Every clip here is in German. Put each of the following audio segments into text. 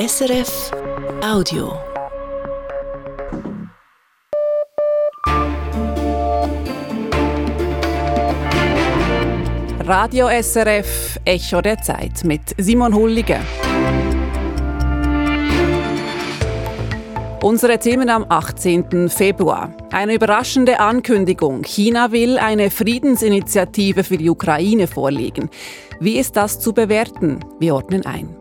SRF Audio. Radio SRF Echo der Zeit mit Simon Hullige. Unsere Themen am 18. Februar. Eine überraschende Ankündigung. China will eine Friedensinitiative für die Ukraine vorlegen. Wie ist das zu bewerten? Wir ordnen ein.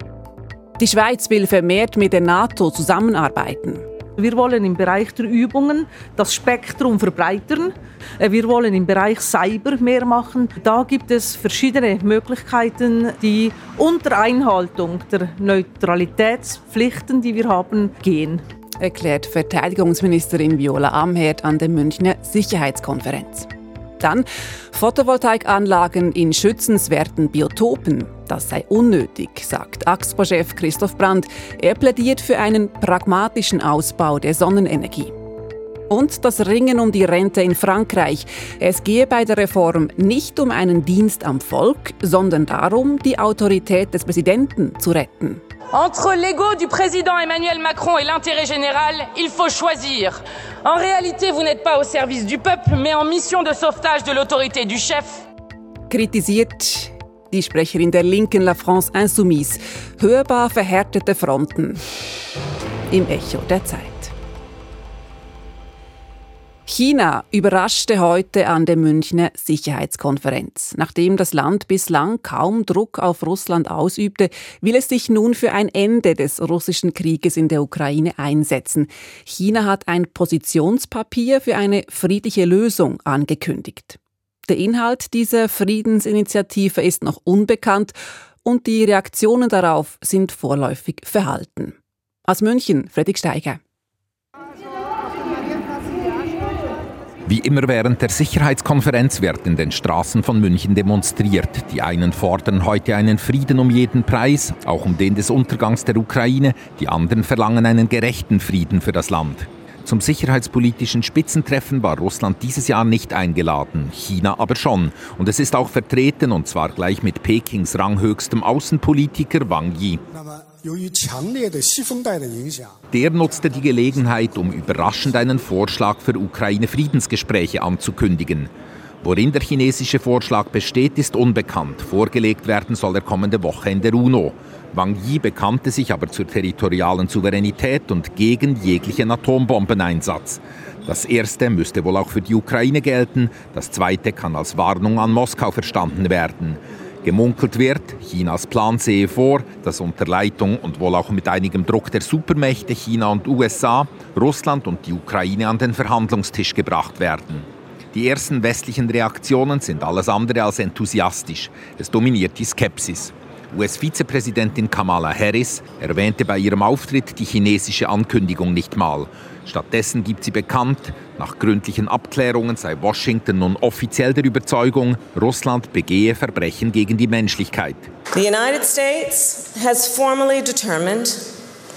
Die Schweiz will vermehrt mit der NATO zusammenarbeiten. Wir wollen im Bereich der Übungen das Spektrum verbreitern. Äh, wir wollen im Bereich Cyber mehr machen. Da gibt es verschiedene Möglichkeiten, die unter Einhaltung der Neutralitätspflichten, die wir haben, gehen erklärt Verteidigungsministerin Viola Amherd an der Münchner Sicherheitskonferenz. Dann Photovoltaikanlagen in schützenswerten Biotopen. Das sei unnötig, sagt AXPO-Chef Christoph Brandt. Er plädiert für einen pragmatischen Ausbau der Sonnenenergie. Und das Ringen um die Rente in Frankreich. Es gehe bei der Reform nicht um einen Dienst am Volk, sondern darum, die Autorität des Präsidenten zu retten. Entre l'ego du président Emmanuel Macron et l'intérêt général, il faut choisir. En réalité, vous n'êtes pas au service du peuple, mais en mission de sauvetage de l'autorité du chef. Kritisiert die Sprecherin der Linken La France Insoumise. Hörbar verhärtete Fronten. Im Echo der Zeit. China überraschte heute an der Münchner Sicherheitskonferenz. Nachdem das Land bislang kaum Druck auf Russland ausübte, will es sich nun für ein Ende des russischen Krieges in der Ukraine einsetzen. China hat ein Positionspapier für eine friedliche Lösung angekündigt. Der Inhalt dieser Friedensinitiative ist noch unbekannt und die Reaktionen darauf sind vorläufig verhalten. Aus München, Fredrik Steiger. Wie immer während der Sicherheitskonferenz wird in den Straßen von München demonstriert. Die einen fordern heute einen Frieden um jeden Preis, auch um den des Untergangs der Ukraine, die anderen verlangen einen gerechten Frieden für das Land. Zum sicherheitspolitischen Spitzentreffen war Russland dieses Jahr nicht eingeladen, China aber schon. Und es ist auch vertreten, und zwar gleich mit Pekings ranghöchstem Außenpolitiker Wang Yi. Der nutzte die Gelegenheit, um überraschend einen Vorschlag für Ukraine-Friedensgespräche anzukündigen. Worin der chinesische Vorschlag besteht, ist unbekannt. Vorgelegt werden soll er kommende Woche in der UNO. Wang Yi bekannte sich aber zur territorialen Souveränität und gegen jeglichen Atombombeneinsatz. Das erste müsste wohl auch für die Ukraine gelten, das zweite kann als Warnung an Moskau verstanden werden. Gemunkelt wird, Chinas Plan sehe vor, dass unter Leitung und wohl auch mit einigem Druck der Supermächte China und USA Russland und die Ukraine an den Verhandlungstisch gebracht werden. Die ersten westlichen Reaktionen sind alles andere als enthusiastisch. Es dominiert die Skepsis. US-Vizepräsidentin Kamala Harris erwähnte bei ihrem Auftritt die chinesische Ankündigung nicht mal. Stattdessen gibt sie bekannt, nach gründlichen Abklärungen sei Washington nun offiziell der Überzeugung, Russland begehe Verbrechen gegen die Menschlichkeit. The United States has formally determined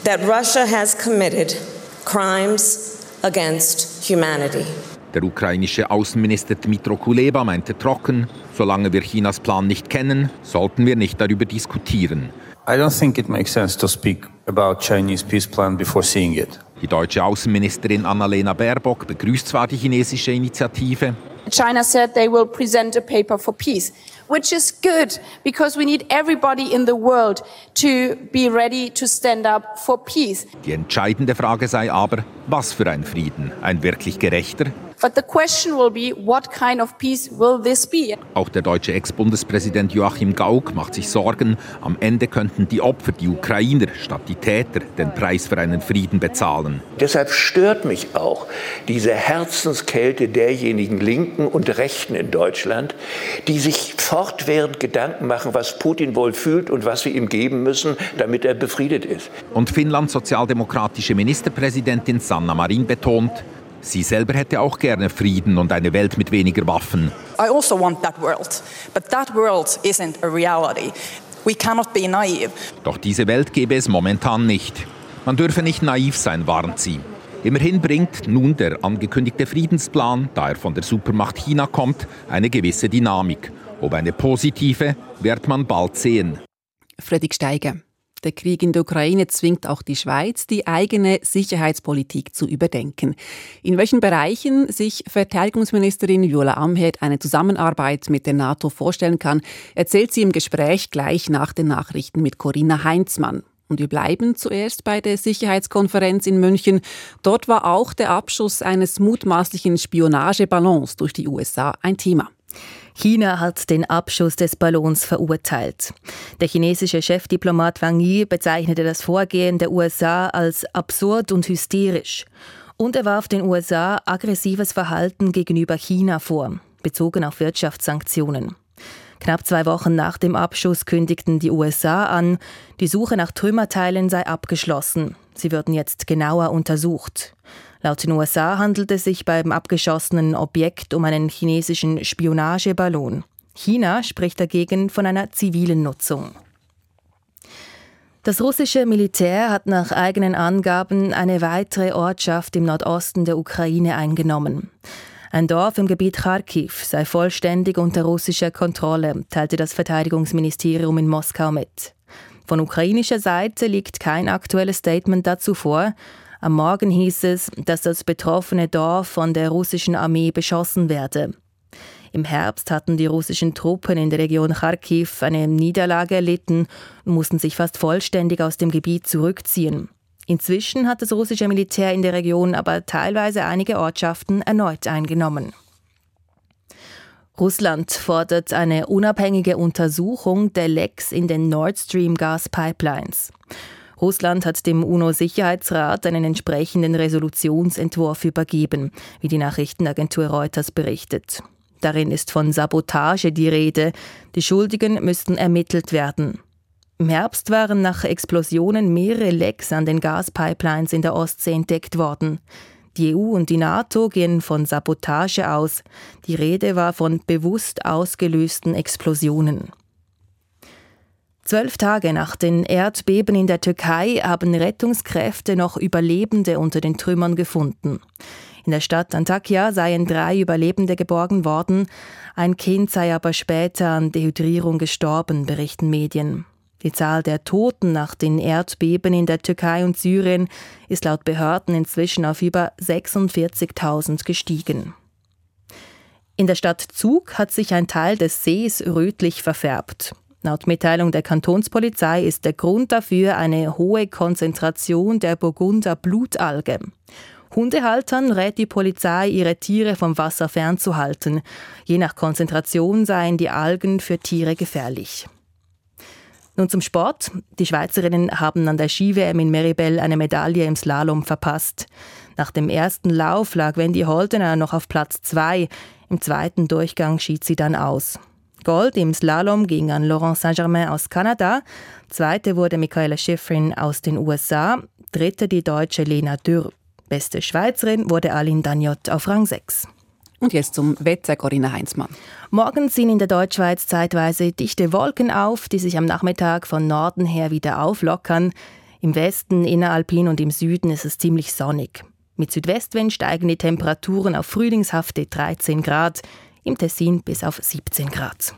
that Russia has committed crimes against humanity. Der ukrainische Außenminister Dmitro Kuleba meinte trocken, solange wir Chinas Plan nicht kennen, sollten wir nicht darüber diskutieren. I don't think it makes sense to speak about Chinese peace plan before seeing it. Die deutsche Außenministerin Annalena Baerbock begrüßt zwar die chinesische Initiative. China said they will present a paper for peace, which is good because we need everybody in the world to be ready to stand up for peace. Die entscheidende Frage sei aber, was für ein Frieden? Ein wirklich gerechter? But the question will be, what kind of peace will this be? Auch der deutsche Ex-Bundespräsident Joachim Gauck macht sich Sorgen, am Ende könnten die Opfer, die Ukrainer, statt die Täter, den Preis für einen Frieden bezahlen. Deshalb stört mich auch diese Herzenskälte derjenigen Linken und Rechten in Deutschland, die sich fortwährend Gedanken machen, was Putin wohl fühlt und was wir ihm geben müssen, damit er befriedet ist. Und Finnlands sozialdemokratische Ministerpräsidentin Sanna Marin betont, Sie selber hätte auch gerne Frieden und eine Welt mit weniger Waffen. I also want that world, but that world isn't a reality. We cannot be naive. Doch diese Welt gäbe es momentan nicht. Man dürfe nicht naiv sein, warnt sie. Immerhin bringt nun der angekündigte Friedensplan, da er von der Supermacht China kommt, eine gewisse Dynamik. Ob eine positive, wird man bald sehen. Fredrik Steiger. Der Krieg in der Ukraine zwingt auch die Schweiz, die eigene Sicherheitspolitik zu überdenken. In welchen Bereichen sich Verteidigungsministerin Viola Amherd eine Zusammenarbeit mit der NATO vorstellen kann, erzählt sie im Gespräch gleich nach den Nachrichten mit Corinna Heinzmann. Und wir bleiben zuerst bei der Sicherheitskonferenz in München. Dort war auch der Abschuss eines mutmaßlichen Spionageballons durch die USA ein Thema. China hat den Abschuss des Ballons verurteilt. Der chinesische Chefdiplomat Wang Yi bezeichnete das Vorgehen der USA als absurd und hysterisch. Und er warf den USA aggressives Verhalten gegenüber China vor, bezogen auf Wirtschaftssanktionen. Knapp zwei Wochen nach dem Abschuss kündigten die USA an, die Suche nach Trümmerteilen sei abgeschlossen. Sie würden jetzt genauer untersucht. Laut den USA handelt es sich beim abgeschossenen Objekt um einen chinesischen Spionageballon. China spricht dagegen von einer zivilen Nutzung. Das russische Militär hat nach eigenen Angaben eine weitere Ortschaft im Nordosten der Ukraine eingenommen. Ein Dorf im Gebiet Kharkiv sei vollständig unter russischer Kontrolle, teilte das Verteidigungsministerium in Moskau mit. Von ukrainischer Seite liegt kein aktuelles Statement dazu vor, am Morgen hieß es, dass das betroffene Dorf von der russischen Armee beschossen werde. Im Herbst hatten die russischen Truppen in der Region Kharkiv eine Niederlage erlitten und mussten sich fast vollständig aus dem Gebiet zurückziehen. Inzwischen hat das russische Militär in der Region aber teilweise einige Ortschaften erneut eingenommen. Russland fordert eine unabhängige Untersuchung der Lecks in den Nord Stream Gaspipelines. Russland hat dem UNO-Sicherheitsrat einen entsprechenden Resolutionsentwurf übergeben, wie die Nachrichtenagentur Reuters berichtet. Darin ist von Sabotage die Rede. Die Schuldigen müssten ermittelt werden. Im Herbst waren nach Explosionen mehrere Lecks an den Gaspipelines in der Ostsee entdeckt worden. Die EU und die NATO gehen von Sabotage aus. Die Rede war von bewusst ausgelösten Explosionen. Zwölf Tage nach den Erdbeben in der Türkei haben Rettungskräfte noch Überlebende unter den Trümmern gefunden. In der Stadt Antakya seien drei Überlebende geborgen worden, ein Kind sei aber später an Dehydrierung gestorben, berichten Medien. Die Zahl der Toten nach den Erdbeben in der Türkei und Syrien ist laut Behörden inzwischen auf über 46.000 gestiegen. In der Stadt Zug hat sich ein Teil des Sees rötlich verfärbt. Laut Mitteilung der Kantonspolizei ist der Grund dafür eine hohe Konzentration der Burgunder Blutalge. Hundehaltern rät die Polizei, ihre Tiere vom Wasser fernzuhalten. Je nach Konzentration seien die Algen für Tiere gefährlich. Nun zum Sport. Die Schweizerinnen haben an der Ski-WM in Meribel eine Medaille im Slalom verpasst. Nach dem ersten Lauf lag Wendy Holdener noch auf Platz zwei. Im zweiten Durchgang schied sie dann aus. Gold im Slalom ging an Laurent Saint-Germain aus Kanada. Zweite wurde Michaela Schifrin aus den USA. Dritte die deutsche Lena Dürr. Beste Schweizerin wurde Aline Dagnot auf Rang 6. Und jetzt zum Wetter, Corinna Heinzmann. Morgen ziehen in der Deutschschweiz zeitweise dichte Wolken auf, die sich am Nachmittag von Norden her wieder auflockern. Im Westen, inneralpin und im Süden ist es ziemlich sonnig. Mit Südwestwind steigen die Temperaturen auf frühlingshafte 13 Grad im Tessin bis auf 17 Grad.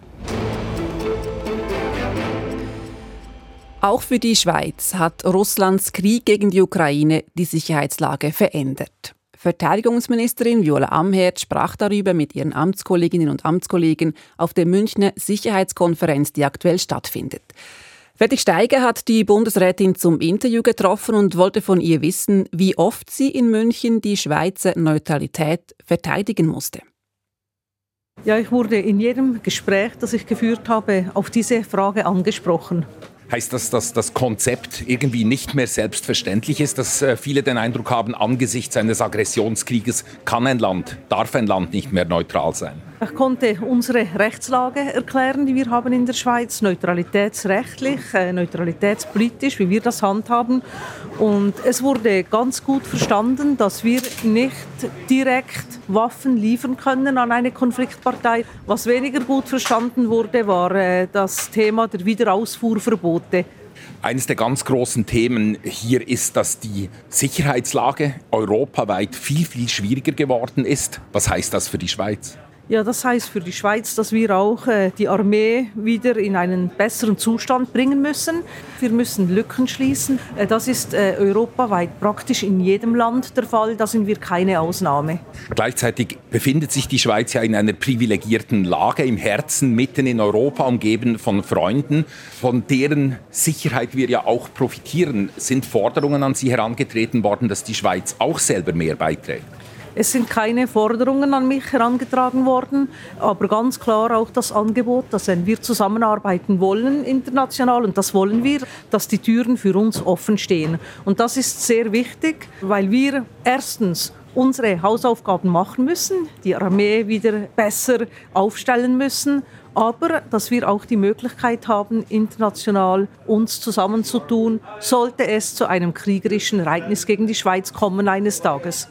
Auch für die Schweiz hat Russlands Krieg gegen die Ukraine die Sicherheitslage verändert. Verteidigungsministerin Viola Amherd sprach darüber mit ihren Amtskolleginnen und Amtskollegen auf der Münchner Sicherheitskonferenz, die aktuell stattfindet. Fertig Steiger hat die Bundesrätin zum Interview getroffen und wollte von ihr wissen, wie oft sie in München die Schweizer Neutralität verteidigen musste. Ja, ich wurde in jedem Gespräch, das ich geführt habe, auf diese Frage angesprochen. Heißt das, dass das Konzept irgendwie nicht mehr selbstverständlich ist, dass äh, viele den Eindruck haben, angesichts eines Aggressionskrieges kann ein Land, darf ein Land nicht mehr neutral sein? Ich konnte unsere Rechtslage erklären, die wir haben in der Schweiz, neutralitätsrechtlich, äh, neutralitätspolitisch, wie wir das handhaben. Und es wurde ganz gut verstanden, dass wir nicht direkt Waffen liefern können an eine Konfliktpartei. Was weniger gut verstanden wurde, war äh, das Thema der Wiederausfuhrverbote. Eines der ganz großen Themen hier ist, dass die Sicherheitslage europaweit viel, viel schwieriger geworden ist. Was heißt das für die Schweiz? Ja, das heißt für die Schweiz, dass wir auch äh, die Armee wieder in einen besseren Zustand bringen müssen. Wir müssen Lücken schließen. Äh, das ist äh, europaweit praktisch in jedem Land der Fall. Da sind wir keine Ausnahme. Gleichzeitig befindet sich die Schweiz ja in einer privilegierten Lage im Herzen, mitten in Europa, umgeben von Freunden, von deren Sicherheit wir ja auch profitieren. Sind Forderungen an Sie herangetreten worden, dass die Schweiz auch selber mehr beiträgt? Es sind keine Forderungen an mich herangetragen worden, aber ganz klar auch das Angebot, dass wenn wir zusammenarbeiten wollen international, und das wollen wir, dass die Türen für uns offen stehen. Und das ist sehr wichtig, weil wir erstens unsere Hausaufgaben machen müssen, die Armee wieder besser aufstellen müssen, aber dass wir auch die Möglichkeit haben, international uns zusammenzutun, sollte es zu einem kriegerischen Ereignis gegen die Schweiz kommen eines Tages.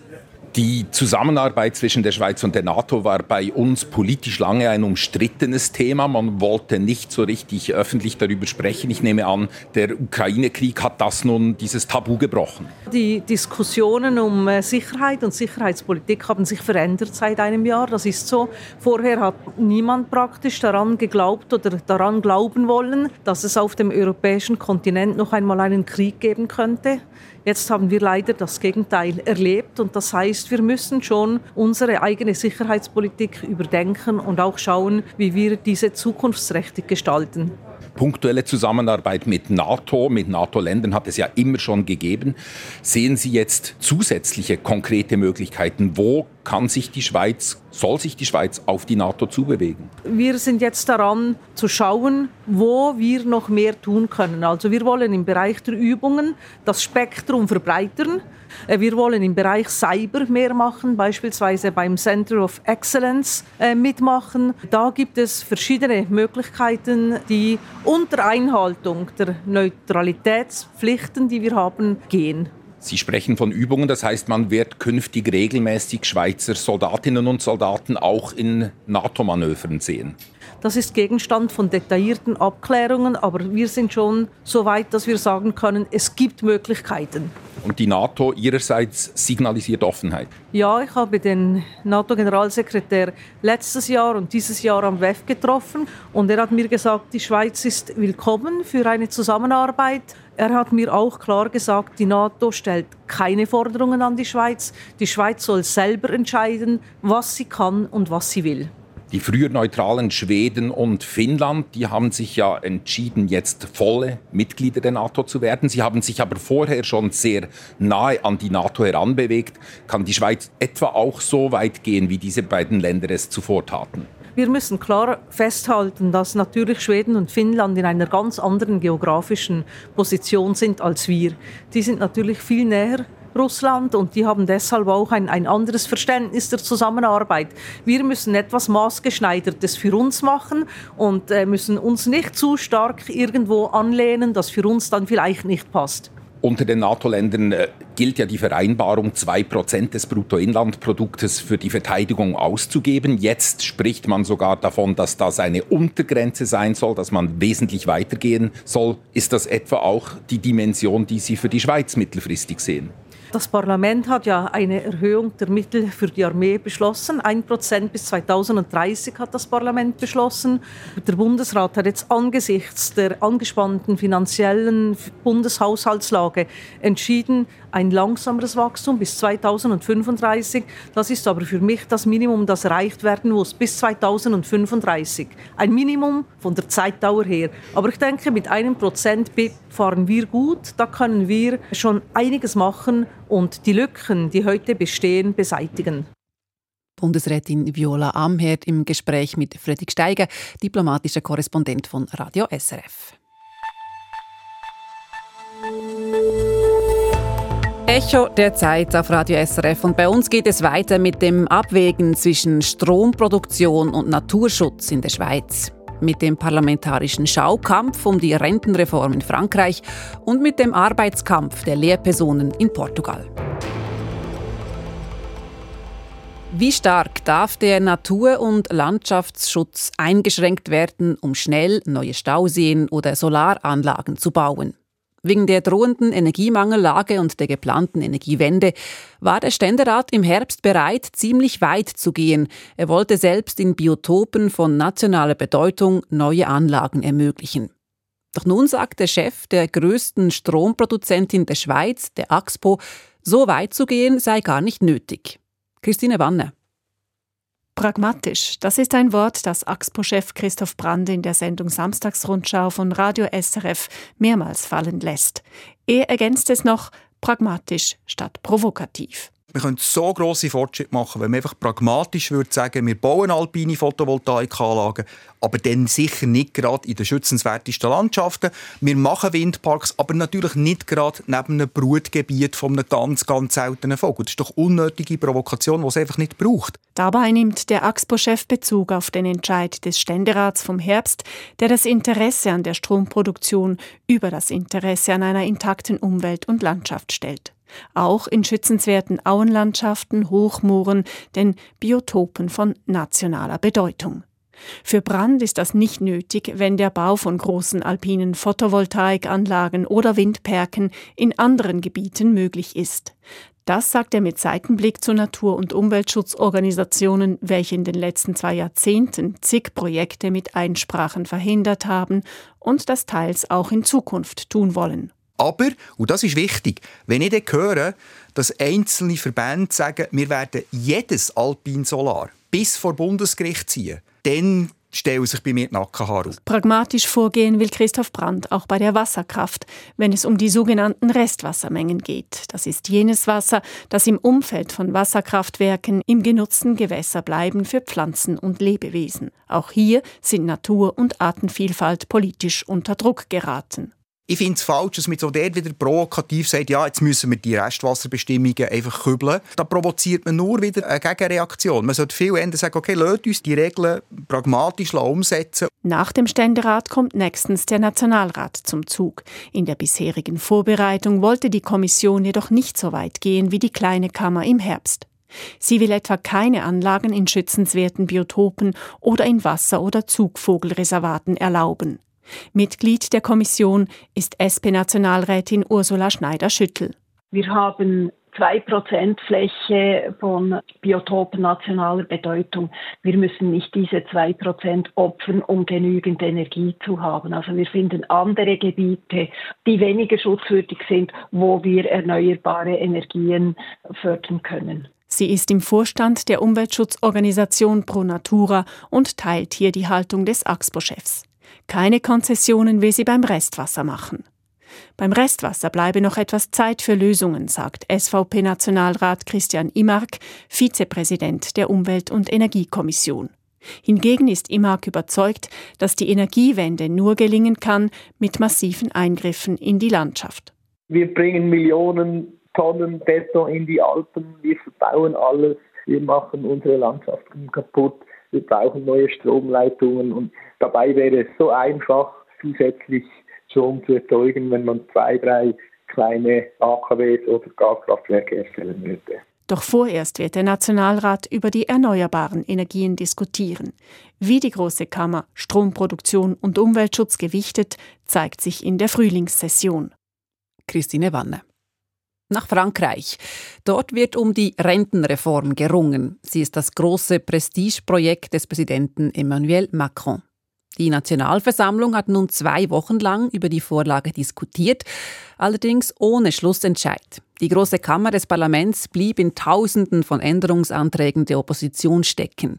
Die Zusammenarbeit zwischen der Schweiz und der NATO war bei uns politisch lange ein umstrittenes Thema. Man wollte nicht so richtig öffentlich darüber sprechen. Ich nehme an, der Ukraine-Krieg hat das nun dieses Tabu gebrochen. Die Diskussionen um äh, Sicherheit und Sicherheitspolitik haben sich verändert seit einem Jahr. Das ist so. Vorher hat niemand praktisch daran geglaubt oder daran glauben wollen, dass es auf dem europäischen Kontinent noch einmal einen Krieg geben könnte. Jetzt haben wir leider das Gegenteil erlebt und das heißt, wir müssen schon unsere eigene Sicherheitspolitik überdenken und auch schauen, wie wir diese zukunftsträchtig gestalten punktuelle Zusammenarbeit mit NATO, mit NATO-Ländern hat es ja immer schon gegeben. Sehen Sie jetzt zusätzliche konkrete Möglichkeiten? Wo kann sich die Schweiz, soll sich die Schweiz auf die NATO zubewegen? Wir sind jetzt daran zu schauen, wo wir noch mehr tun können. Also wir wollen im Bereich der Übungen das Spektrum verbreitern. Äh, wir wollen im Bereich Cyber mehr machen, beispielsweise beim Center of Excellence äh, mitmachen. Da gibt es verschiedene Möglichkeiten, die unter Einhaltung der Neutralitätspflichten, die wir haben, gehen. Sie sprechen von Übungen, das heißt, man wird künftig regelmäßig Schweizer Soldatinnen und Soldaten auch in NATO-Manövern sehen. Das ist Gegenstand von detaillierten Abklärungen, aber wir sind schon so weit, dass wir sagen können, es gibt Möglichkeiten. Und die NATO ihrerseits signalisiert Offenheit. Ja, ich habe den NATO-Generalsekretär letztes Jahr und dieses Jahr am WEF getroffen und er hat mir gesagt, die Schweiz ist willkommen für eine Zusammenarbeit. Er hat mir auch klar gesagt, die NATO stellt keine Forderungen an die Schweiz. Die Schweiz soll selber entscheiden, was sie kann und was sie will. Die früher neutralen Schweden und Finnland, die haben sich ja entschieden, jetzt volle Mitglieder der NATO zu werden. Sie haben sich aber vorher schon sehr nahe an die NATO heranbewegt. Kann die Schweiz etwa auch so weit gehen, wie diese beiden Länder es zuvor taten? Wir müssen klar festhalten, dass natürlich Schweden und Finnland in einer ganz anderen geografischen Position sind als wir. Die sind natürlich viel näher Russland und die haben deshalb auch ein, ein anderes Verständnis der Zusammenarbeit. Wir müssen etwas Maßgeschneidertes für uns machen und äh, müssen uns nicht zu stark irgendwo anlehnen, das für uns dann vielleicht nicht passt. Unter den NATO-Ländern äh, gilt ja die Vereinbarung, 2% des Bruttoinlandproduktes für die Verteidigung auszugeben. Jetzt spricht man sogar davon, dass das eine Untergrenze sein soll, dass man wesentlich weitergehen soll. Ist das etwa auch die Dimension, die Sie für die Schweiz mittelfristig sehen? Das Parlament hat ja eine Erhöhung der Mittel für die Armee beschlossen. Ein Prozent bis 2030 hat das Parlament beschlossen. Der Bundesrat hat jetzt angesichts der angespannten finanziellen Bundeshaushaltslage entschieden, ein langsameres Wachstum bis 2035. Das ist aber für mich das Minimum, das erreicht werden muss bis 2035. Ein Minimum von der Zeitdauer her. Aber ich denke, mit einem Prozent fahren wir gut. Da können wir schon einiges machen und die Lücken, die heute bestehen, beseitigen. Bundesrätin Viola Amherd im Gespräch mit Fredrik Steiger, diplomatischer Korrespondent von Radio SRF. Echo der Zeit auf Radio SRF und bei uns geht es weiter mit dem Abwägen zwischen Stromproduktion und Naturschutz in der Schweiz mit dem parlamentarischen Schaukampf um die Rentenreform in Frankreich und mit dem Arbeitskampf der Lehrpersonen in Portugal. Wie stark darf der Natur- und Landschaftsschutz eingeschränkt werden, um schnell neue Stauseen oder Solaranlagen zu bauen? Wegen der drohenden Energiemangellage und der geplanten Energiewende war der Ständerat im Herbst bereit, ziemlich weit zu gehen. Er wollte selbst in Biotopen von nationaler Bedeutung neue Anlagen ermöglichen. Doch nun sagt der Chef der größten Stromproduzentin der Schweiz, der AXPO, so weit zu gehen sei gar nicht nötig. Christine Wanne. Pragmatisch, das ist ein Wort, das AXPO-Chef Christoph Brand in der Sendung Samstagsrundschau von Radio SRF mehrmals fallen lässt. Er ergänzt es noch pragmatisch statt provokativ. Wir können so grosse Fortschritte machen, wenn man einfach pragmatisch würde sagen, wir bauen alpine Photovoltaikanlagen, aber dann sicher nicht gerade in den schützenswertesten Landschaften. Wir machen Windparks, aber natürlich nicht gerade neben einem Brutgebiet von einem ganz, ganz seltenen Vogel. Das ist doch unnötige Provokation, die es einfach nicht braucht. Dabei nimmt der AXPO-Chef Bezug auf den Entscheid des Ständerats vom Herbst, der das Interesse an der Stromproduktion über das Interesse an einer intakten Umwelt und Landschaft stellt auch in schützenswerten Auenlandschaften, Hochmooren, den Biotopen von nationaler Bedeutung. Für Brand ist das nicht nötig, wenn der Bau von großen alpinen Photovoltaikanlagen oder Windperken in anderen Gebieten möglich ist. Das sagt er mit Seitenblick zu Natur- und Umweltschutzorganisationen, welche in den letzten zwei Jahrzehnten zig Projekte mit Einsprachen verhindert haben und das teils auch in Zukunft tun wollen. Aber, und das ist wichtig, wenn ich dann höre, dass einzelne Verbände sagen, wir werden jedes Alpin Solar bis vor Bundesgericht ziehen, dann stellen sich bei mir die Nackenhaare auf. Pragmatisch vorgehen will Christoph Brandt auch bei der Wasserkraft, wenn es um die sogenannten Restwassermengen geht. Das ist jenes Wasser, das im Umfeld von Wasserkraftwerken im genutzten Gewässer bleiben für Pflanzen und Lebewesen. Auch hier sind Natur und Artenvielfalt politisch unter Druck geraten. Ich finde es falsch, dass man so dort wieder provokativ sagt, ja, jetzt müssen wir die Restwasserbestimmungen einfach kübeln. Da provoziert man nur wieder eine Gegenreaktion. Man sollte viel eher sagen, okay, lasst uns die Regeln pragmatisch umsetzen. Nach dem Ständerat kommt nächstens der Nationalrat zum Zug. In der bisherigen Vorbereitung wollte die Kommission jedoch nicht so weit gehen wie die kleine Kammer im Herbst. Sie will etwa keine Anlagen in schützenswerten Biotopen oder in Wasser- oder Zugvogelreservaten erlauben. Mitglied der Kommission ist SP-Nationalrätin Ursula Schneider-Schüttel. Wir haben zwei Prozent Fläche von Biotopen nationaler Bedeutung. Wir müssen nicht diese zwei Prozent opfern, um genügend Energie zu haben. Also wir finden andere Gebiete, die weniger schutzwürdig sind, wo wir erneuerbare Energien fördern können. Sie ist im Vorstand der Umweltschutzorganisation Pro Natura und teilt hier die Haltung des AXPO-Chefs. Keine Konzessionen will sie beim Restwasser machen. Beim Restwasser bleibe noch etwas Zeit für Lösungen, sagt SVP-Nationalrat Christian Imark, Vizepräsident der Umwelt- und Energiekommission. Hingegen ist Imark überzeugt, dass die Energiewende nur gelingen kann mit massiven Eingriffen in die Landschaft. Wir bringen Millionen Tonnen Beton in die Alpen, wir verbauen alles, wir machen unsere Landschaften kaputt wir brauchen neue Stromleitungen und dabei wäre es so einfach, zusätzlich Strom zu erzeugen, wenn man zwei, drei kleine AKWs oder Gaskraftwerke erstellen würde. Doch vorerst wird der Nationalrat über die erneuerbaren Energien diskutieren. Wie die Große Kammer Stromproduktion und Umweltschutz gewichtet, zeigt sich in der Frühlingssession. Christine Wanne nach Frankreich. Dort wird um die Rentenreform gerungen. Sie ist das große Prestigeprojekt des Präsidenten Emmanuel Macron. Die Nationalversammlung hat nun zwei Wochen lang über die Vorlage diskutiert, allerdings ohne Schlussentscheid. Die Große Kammer des Parlaments blieb in Tausenden von Änderungsanträgen der Opposition stecken.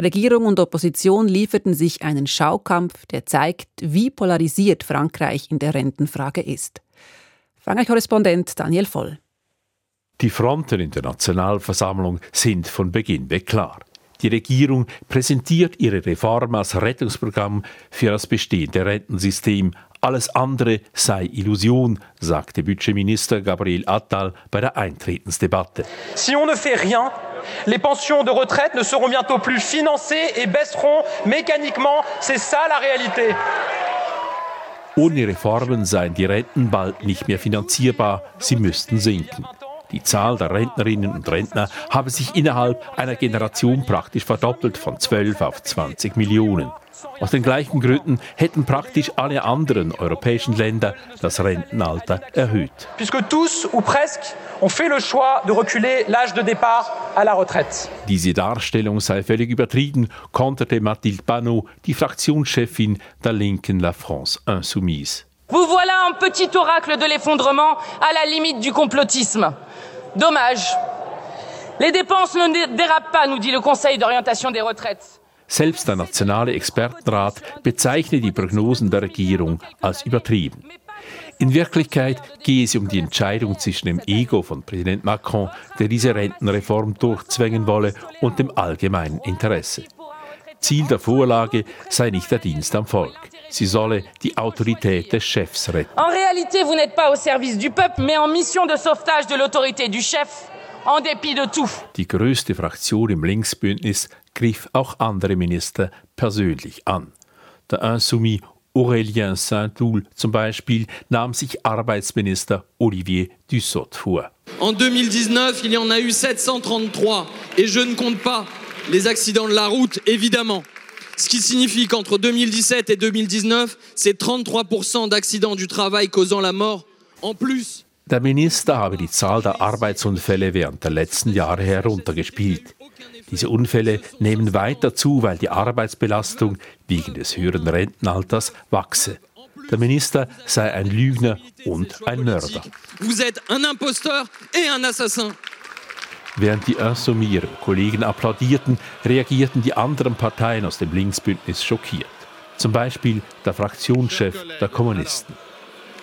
Regierung und Opposition lieferten sich einen Schaukampf, der zeigt, wie polarisiert Frankreich in der Rentenfrage ist. Frankreich-Korrespondent Daniel Voll. Die Fronten in der Nationalversammlung sind von Beginn weg klar. Die Regierung präsentiert ihre Reform als Rettungsprogramm für das bestehende Rentensystem. Alles andere sei Illusion, sagte Budgetminister Gabriel Attal bei der Eintretensdebatte. Si on ne fait rien, les pensions de retraite ne seront bientôt plus financées et baisseront mécaniquement. C'est ça la réalité. Ohne Reformen seien die Renten bald nicht mehr finanzierbar, sie müssten sinken. Die Zahl der Rentnerinnen und Rentner habe sich innerhalb einer Generation praktisch verdoppelt von 12 auf 20 Millionen. Aus den gleichen Gründen hätten praktisch alle anderen europäischen Länder das Rentenalter erhöht. Puisque tous ou presque ont fait le choix de reculer l'âge de départ à la retraite. Diese Darstellung sei völlig übertrieben, konterte Mathilde Panot, die Fraktionschefin der Linken La France Insoumise. Vous voilà un petit oracle de l'effondrement à la limite du complotisme. Dommage. Les dépenses ne dérapent pas, nous dit le Conseil d'orientation des retraites. Selbst der nationale Expertenrat bezeichnet die Prognosen der Regierung als übertrieben. In Wirklichkeit gehe es um die Entscheidung zwischen dem Ego von Präsident Macron, der diese Rentenreform durchzwängen wolle, und dem allgemeinen Interesse. Ziel der Vorlage sei nicht der Dienst am Volk. Sie solle die Autorität des Chefs retten. En réalité, vous n'êtes pas au service du peuple, mais en mission de sauvetage de l'autorité du chef, en dépit de tout. Die größte Fraktion im Linksbündnis griff auch andere Minister persönlich an. Der Insoumis Aurélien Saint-Doul zum Beispiel nahm sich Arbeitsminister Olivier Dussopt vor. En 2019, il y en a eu 733 et je ne compte pas les accidents de la route, évidemment. Ce qui signifie qu'entre 2017 et 2019, c'est 33% d'accidents du travail causant la mort en plus. Der Minister habe die Zahl der Arbeitsunfälle während der letzten Jahre heruntergespielt. Diese Unfälle nehmen weiter zu, weil die Arbeitsbelastung wegen des höheren Rentenalters wachse. Der Minister sei ein Lügner und ein Mörder. Vous êtes un imposteur et un assassin. Während die Insoumis Kollegen applaudierten, reagierten die anderen Parteien aus dem Linksbündnis schockiert. Zum Beispiel der Fraktionschef der Kommunisten.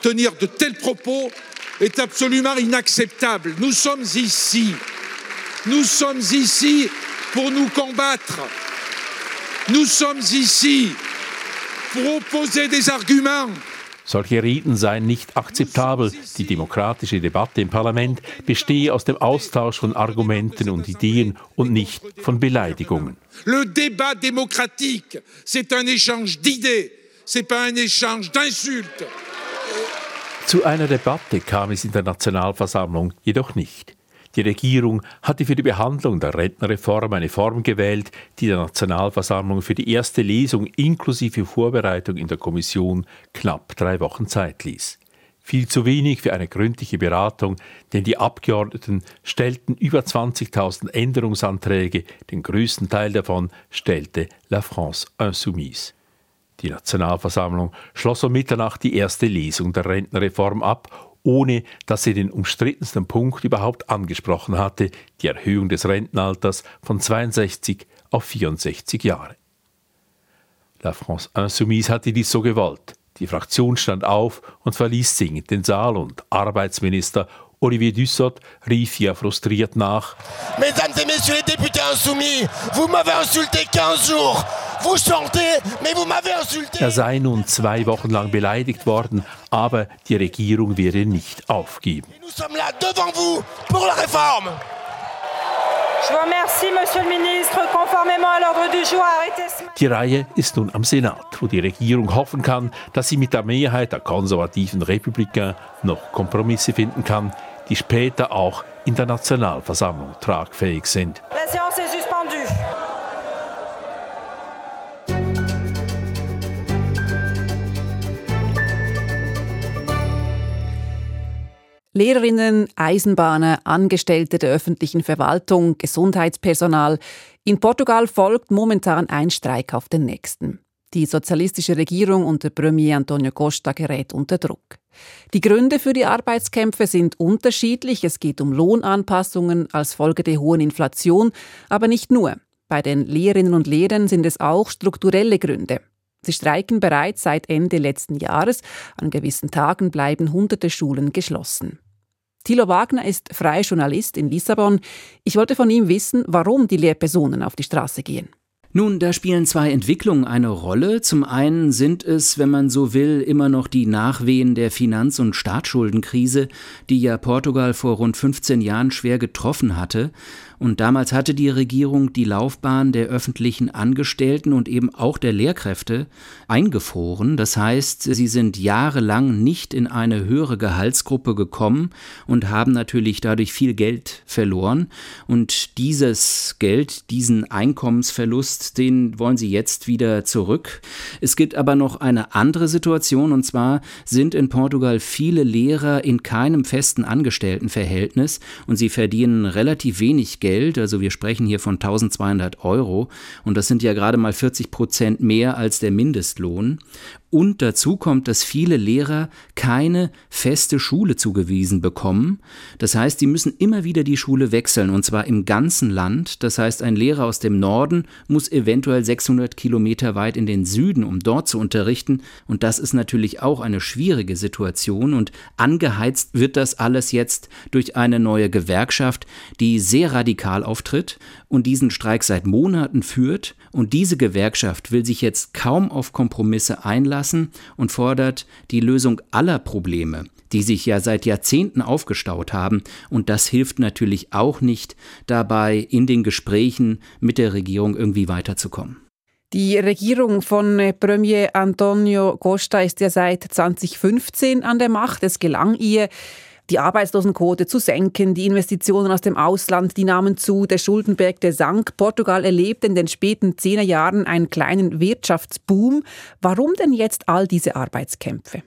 Tenir de tels propos est absolument inacceptable. Nous sommes ici. Nous sommes ici pour nous combattre. Nous sommes ici pour opposer des arguments. Solche Reden seien nicht akzeptabel. Die demokratische Debatte im Parlament bestehe aus dem Austausch von Argumenten und Ideen und nicht von Beleidigungen. Le débat démocratique, c'est un échange d'idées, c'est pas un échange d'insultes. Zu einer Debatte kam es in der Nationalversammlung jedoch nicht. Die Regierung hatte für die Behandlung der Rentenreform eine Form gewählt, die der Nationalversammlung für die erste Lesung inklusive Vorbereitung in der Kommission knapp drei Wochen Zeit ließ. Viel zu wenig für eine gründliche Beratung, denn die Abgeordneten stellten über 20.000 Änderungsanträge, den größten Teil davon stellte La France Insoumise. Die Nationalversammlung schloss um Mitternacht die erste Lesung der Rentenreform ab ohne dass sie den umstrittensten Punkt überhaupt angesprochen hatte, die Erhöhung des Rentenalters von 62 auf 64 Jahre. La France Insoumise hatte dies so gewollt. Die Fraktion stand auf und verließ singend den Saal und Arbeitsminister Olivier Dussopt rief ihr frustriert nach. Mesdames et messieurs les députés insoumis, vous m'avez insulté 15 jours. Er sei nun zwei Wochen lang beleidigt worden, aber die Regierung werde nicht aufgeben. Die Reihe ist nun am Senat, wo die Regierung hoffen kann, dass sie mit der Mehrheit der konservativen Republikaner noch Kompromisse finden kann, die später auch in der Nationalversammlung tragfähig sind. La Lehrerinnen, Eisenbahner, Angestellte der öffentlichen Verwaltung, Gesundheitspersonal. In Portugal folgt momentan ein Streik auf den nächsten. Die sozialistische Regierung unter Premier Antonio Costa gerät unter Druck. Die Gründe für die Arbeitskämpfe sind unterschiedlich. Es geht um Lohnanpassungen als Folge der hohen Inflation, aber nicht nur. Bei den Lehrerinnen und Lehrern sind es auch strukturelle Gründe. Sie streiken bereits seit Ende letzten Jahres. An gewissen Tagen bleiben hunderte Schulen geschlossen. Thilo Wagner ist freier Journalist in Lissabon. Ich wollte von ihm wissen, warum die Lehrpersonen auf die Straße gehen. Nun, da spielen zwei Entwicklungen eine Rolle. Zum einen sind es, wenn man so will, immer noch die Nachwehen der Finanz- und Staatsschuldenkrise, die ja Portugal vor rund 15 Jahren schwer getroffen hatte. Und damals hatte die Regierung die Laufbahn der öffentlichen Angestellten und eben auch der Lehrkräfte eingefroren. Das heißt, sie sind jahrelang nicht in eine höhere Gehaltsgruppe gekommen und haben natürlich dadurch viel Geld verloren. Und dieses Geld, diesen Einkommensverlust, den wollen sie jetzt wieder zurück. Es gibt aber noch eine andere Situation und zwar sind in Portugal viele Lehrer in keinem festen Angestelltenverhältnis und sie verdienen relativ wenig Geld Geld. Also wir sprechen hier von 1200 Euro und das sind ja gerade mal 40 Prozent mehr als der Mindestlohn. Und dazu kommt, dass viele Lehrer keine feste Schule zugewiesen bekommen. Das heißt, sie müssen immer wieder die Schule wechseln, und zwar im ganzen Land. Das heißt, ein Lehrer aus dem Norden muss eventuell 600 Kilometer weit in den Süden, um dort zu unterrichten. Und das ist natürlich auch eine schwierige Situation. Und angeheizt wird das alles jetzt durch eine neue Gewerkschaft, die sehr radikal auftritt und diesen Streik seit Monaten führt. Und diese Gewerkschaft will sich jetzt kaum auf Kompromisse einlassen lassen und fordert die Lösung aller Probleme, die sich ja seit Jahrzehnten aufgestaut haben. Und das hilft natürlich auch nicht dabei, in den Gesprächen mit der Regierung irgendwie weiterzukommen. Die Regierung von Premier Antonio Costa ist ja seit 2015 an der Macht. Es gelang ihr, die Arbeitslosenquote zu senken, die Investitionen aus dem Ausland, die nahmen zu, der Schuldenberg, der sank. Portugal erlebte in den späten Zehnerjahren einen kleinen Wirtschaftsboom. Warum denn jetzt all diese Arbeitskämpfe?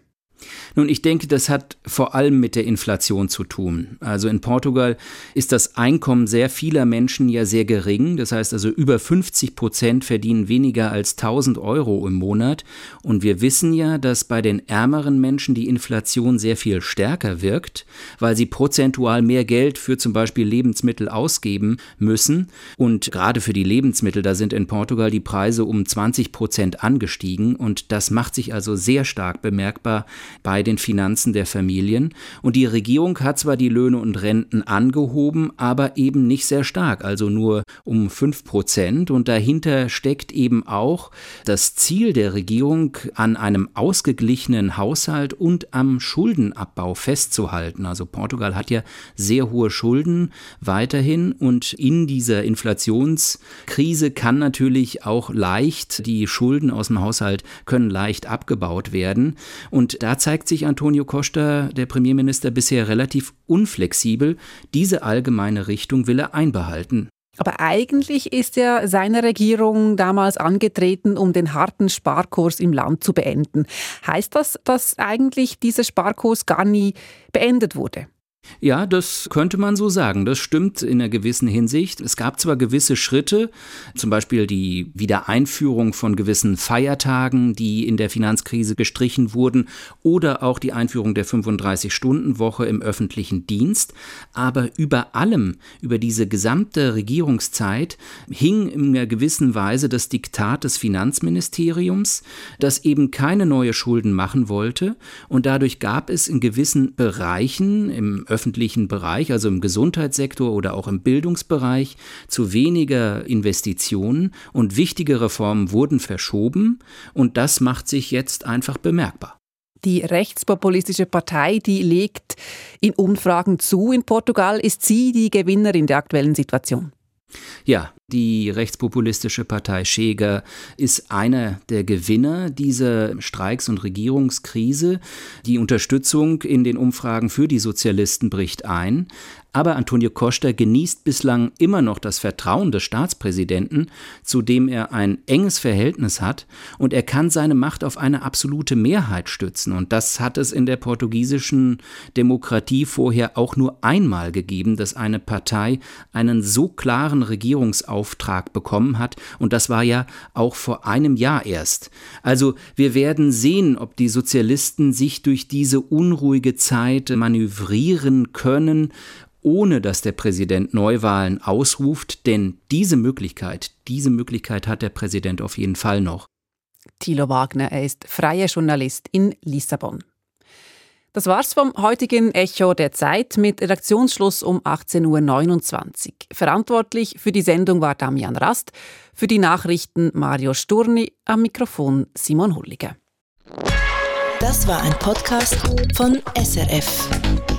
Nun, ich denke, das hat vor allem mit der Inflation zu tun. Also in Portugal ist das Einkommen sehr vieler Menschen ja sehr gering. Das heißt also über 50 Prozent verdienen weniger als 1000 Euro im Monat. Und wir wissen ja, dass bei den ärmeren Menschen die Inflation sehr viel stärker wirkt, weil sie prozentual mehr Geld für zum Beispiel Lebensmittel ausgeben müssen. Und gerade für die Lebensmittel, da sind in Portugal die Preise um 20 Prozent angestiegen. Und das macht sich also sehr stark bemerkbar bei den Finanzen der Familien. Und die Regierung hat zwar die Löhne und Renten angehoben, aber eben nicht sehr stark, also nur um 5 Prozent. Und dahinter steckt eben auch das Ziel der Regierung, an einem ausgeglichenen Haushalt und am Schuldenabbau festzuhalten. Also Portugal hat ja sehr hohe Schulden weiterhin und in dieser Inflationskrise kann natürlich auch leicht die Schulden aus dem Haushalt können leicht abgebaut werden. Und da zeigt sich Antonio Costa, der Premierminister, bisher relativ unflexibel. Diese allgemeine Richtung will er einbehalten. Aber eigentlich ist ja seine Regierung damals angetreten, um den harten Sparkurs im Land zu beenden. Heißt das, dass eigentlich dieser Sparkurs gar nie beendet wurde? Ja, das könnte man so sagen. Das stimmt in einer gewissen Hinsicht. Es gab zwar gewisse Schritte, zum Beispiel die Wiedereinführung von gewissen Feiertagen, die in der Finanzkrise gestrichen wurden, oder auch die Einführung der 35-Stunden-Woche im öffentlichen Dienst. Aber über allem, über diese gesamte Regierungszeit, hing in einer gewissen Weise das Diktat des Finanzministeriums, das eben keine neue Schulden machen wollte. Und dadurch gab es in gewissen Bereichen im öffentlichen Bereich, also im Gesundheitssektor oder auch im Bildungsbereich, zu weniger Investitionen und wichtige Reformen wurden verschoben und das macht sich jetzt einfach bemerkbar. Die rechtspopulistische Partei, die legt in Umfragen zu in Portugal. Ist sie die Gewinnerin der aktuellen Situation? Ja, die rechtspopulistische Partei Schäger ist einer der Gewinner dieser Streiks- und Regierungskrise. Die Unterstützung in den Umfragen für die Sozialisten bricht ein. Aber Antonio Costa genießt bislang immer noch das Vertrauen des Staatspräsidenten, zu dem er ein enges Verhältnis hat, und er kann seine Macht auf eine absolute Mehrheit stützen. Und das hat es in der portugiesischen Demokratie vorher auch nur einmal gegeben, dass eine Partei einen so klaren Regierungsauftrag Auftrag bekommen hat. Und das war ja auch vor einem Jahr erst. Also wir werden sehen, ob die Sozialisten sich durch diese unruhige Zeit manövrieren können ohne dass der Präsident Neuwahlen ausruft, denn diese Möglichkeit, diese Möglichkeit hat der Präsident auf jeden Fall noch. Thilo Wagner, er ist freier Journalist in Lissabon. Das war's vom heutigen Echo der Zeit mit Redaktionsschluss um 18.29 Uhr. Verantwortlich für die Sendung war Damian Rast, für die Nachrichten Mario Sturni, am Mikrofon Simon Hulliger. Das war ein Podcast von SRF.